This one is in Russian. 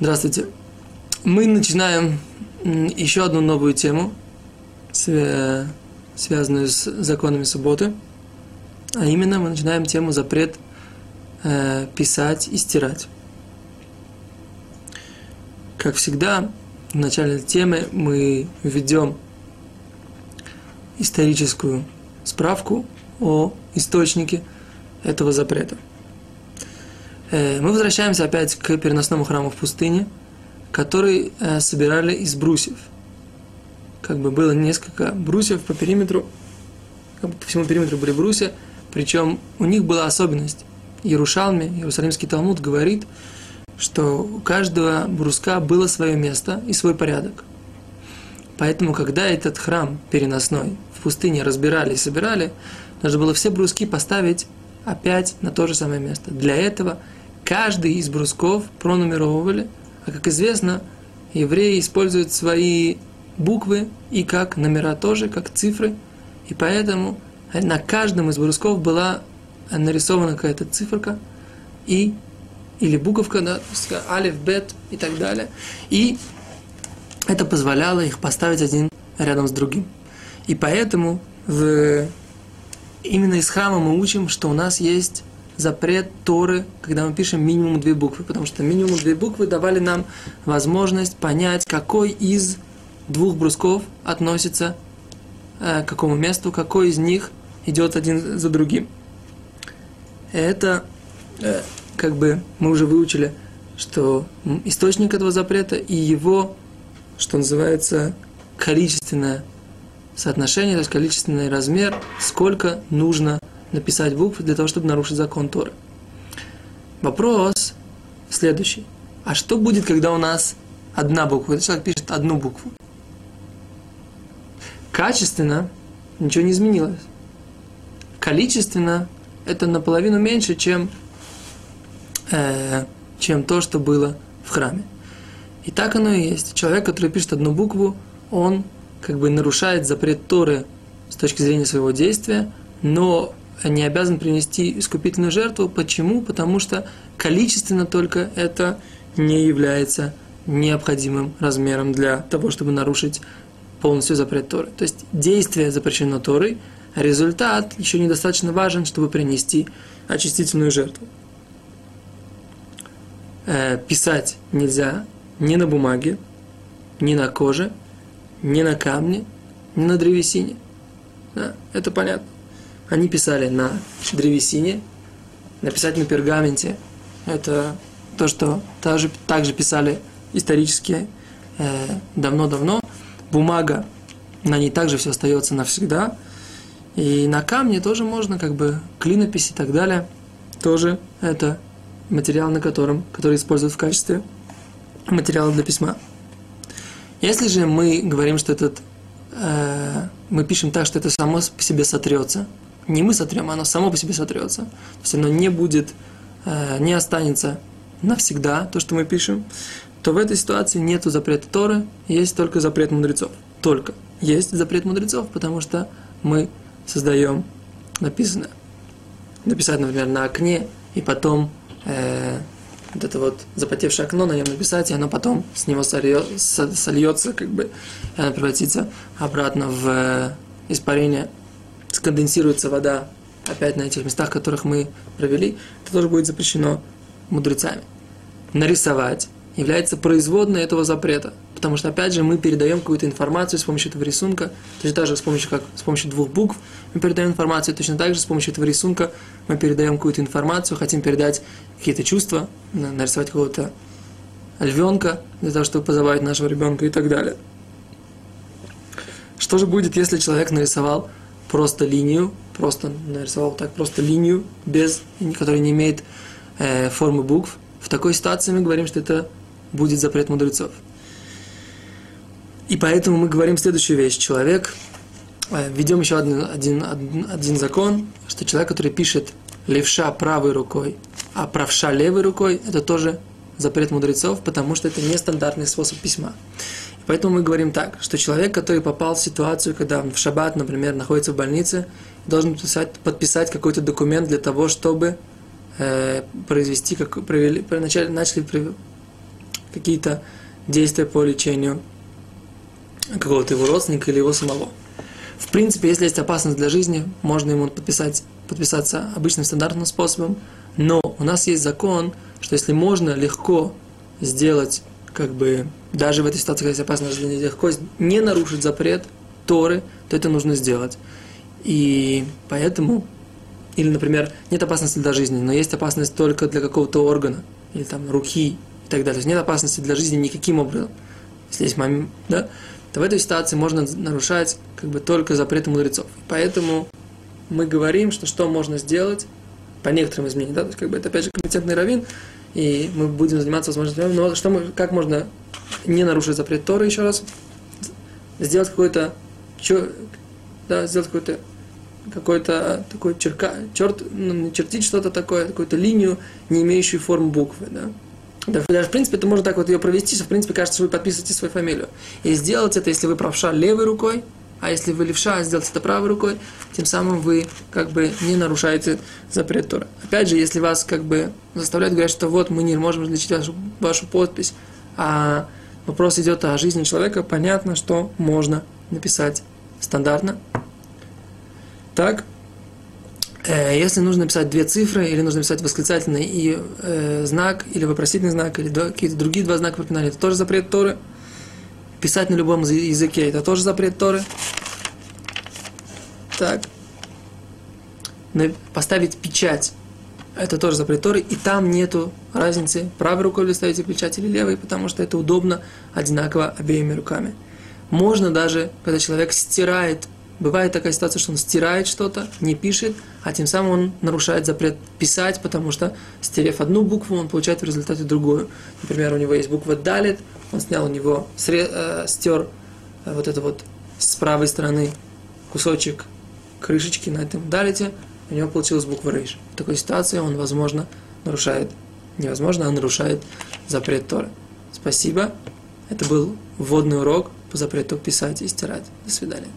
Здравствуйте. Мы начинаем еще одну новую тему, связанную с законами субботы. А именно мы начинаем тему запрет э, писать и стирать. Как всегда, в начале темы мы введем историческую справку о источнике этого запрета – мы возвращаемся опять к переносному храму в пустыне, который э, собирали из брусьев. Как бы было несколько брусьев по периметру, по всему периметру были брусья, причем у них была особенность. Ярушалме, Иерусалимский Талмуд говорит, что у каждого бруска было свое место и свой порядок. Поэтому, когда этот храм переносной в пустыне разбирали и собирали, нужно было все бруски поставить опять на то же самое место. Для этого каждый из брусков пронумеровывали, а как известно, евреи используют свои буквы и как номера тоже, как цифры, и поэтому на каждом из брусков была нарисована какая-то циферка и или буковка, да, алиф, бет и так далее. И это позволяло их поставить один рядом с другим. И поэтому в... именно из храма мы учим, что у нас есть запрет Торы, когда мы пишем минимум две буквы, потому что минимум две буквы давали нам возможность понять, какой из двух брусков относится э, к какому месту, какой из них идет один за другим. Это э, как бы мы уже выучили, что источник этого запрета и его, что называется, количественное соотношение, то есть количественный размер, сколько нужно написать буквы для того, чтобы нарушить закон Торы. Вопрос следующий. А что будет, когда у нас одна буква? Когда человек пишет одну букву. Качественно ничего не изменилось. Количественно это наполовину меньше, чем, э, чем то, что было в храме. И так оно и есть. Человек, который пишет одну букву, он как бы нарушает запрет Торы с точки зрения своего действия, но не обязан принести искупительную жертву. Почему? Потому что количественно только это не является необходимым размером для того, чтобы нарушить полностью запрет Торы. То есть действие запрещено Торой, а результат еще недостаточно важен, чтобы принести очистительную жертву. Э, писать нельзя ни на бумаге, ни на коже, ни на камне, ни на древесине. Да, это понятно. Они писали на древесине, написать на пергаменте. Это то, что также, также писали исторически э, давно-давно. Бумага, на ней также все остается навсегда. И на камне тоже можно, как бы, клинопись и так далее. Тоже это материал, на котором, который используют в качестве материала для письма. Если же мы говорим, что этот, э, мы пишем так, что это само по себе сотрется, не мы сотрем, оно само по себе сотрется. То есть оно не будет, э, не останется навсегда, то, что мы пишем, то в этой ситуации нету запрета Торы, есть только запрет мудрецов. Только. Есть запрет мудрецов, потому что мы создаем написано, написать, например, на окне, и потом э, вот это вот запотевшее окно, на нем написать, и оно потом с него сольется, сольется как бы, и оно превратится обратно в э, испарение сконденсируется вода опять на этих местах, которых мы провели, это тоже будет запрещено мудрецами. Нарисовать является производной этого запрета, потому что, опять же, мы передаем какую-то информацию с помощью этого рисунка, точно так же с помощью, как, с помощью двух букв мы передаем информацию, точно так же с помощью этого рисунка мы передаем какую-то информацию, хотим передать какие-то чувства, нарисовать какого-то львенка для того, чтобы позабавить нашего ребенка и так далее. Что же будет, если человек нарисовал просто линию, просто нарисовал так просто линию, без, которая не имеет э, формы букв, в такой ситуации мы говорим, что это будет запрет мудрецов. И поэтому мы говорим следующую вещь. Человек, э, ведем еще один, один, один, закон, что человек, который пишет левша правой рукой, а правша левой рукой, это тоже запрет мудрецов, потому что это нестандартный способ письма. Поэтому мы говорим так, что человек, который попал в ситуацию, когда он в шаббат, например, находится в больнице, должен подписать, подписать какой-то документ для того, чтобы э, произвести, как, провели, начали, начали какие-то действия по лечению какого-то его родственника или его самого. В принципе, если есть опасность для жизни, можно ему подписать, подписаться обычным стандартным способом, но у нас есть закон, что если можно легко сделать, как бы, даже в этой ситуации, когда есть опасность для жизни, легко не нарушить запрет Торы, то это нужно сделать. И поэтому, или, например, нет опасности для жизни, но есть опасность только для какого-то органа, или там руки и так далее. То есть нет опасности для жизни никаким образом. Если есть момент, да, то в этой ситуации можно нарушать как бы только запреты мудрецов. Поэтому мы говорим, что что можно сделать по некоторым изменениям, да, то есть как бы это опять же компетентный раввин, и мы будем заниматься возможностями, но что мы, как можно не нарушить запрет Торы еще раз, сделать какой-то, да, сделать какой-то какой-то такой черка, черт, ну, чертить что-то такое, какую-то линию, не имеющую форму буквы, да. Даже, в принципе, это можно так вот ее провести, что, в принципе, кажется, что вы подписываете свою фамилию. И сделать это, если вы правша левой рукой, а если вы левша, сделать это правой рукой, тем самым вы как бы не нарушаете запрет Тора. Опять же, если вас как бы заставляют говорить, что вот мы не можем различить вашу, вашу подпись, а вопрос идет о жизни человека, понятно, что можно написать стандартно. Так, Э, если нужно написать две цифры, или нужно написать восклицательный и э, знак, или вопросительный знак, или какие-то другие два знака препинания, это тоже запрет Торы. Писать на любом языке, это тоже запрет Торы. Так. Поставить печать, это тоже запрет Торы, и там нету разницы, правой рукой вы ставите печать или левой, потому что это удобно одинаково обеими руками. Можно даже, когда человек стирает Бывает такая ситуация, что он стирает что-то, не пишет, а тем самым он нарушает запрет писать, потому что, стерев одну букву, он получает в результате другую. Например, у него есть буква «далит», он снял у него, сре, э, стер э, вот это вот с правой стороны кусочек крышечки на этом «далите», у него получилась буква «рейш». В такой ситуации он, возможно, нарушает, невозможно, а нарушает запрет Торы. Спасибо. Это был вводный урок по запрету писать и стирать. До свидания.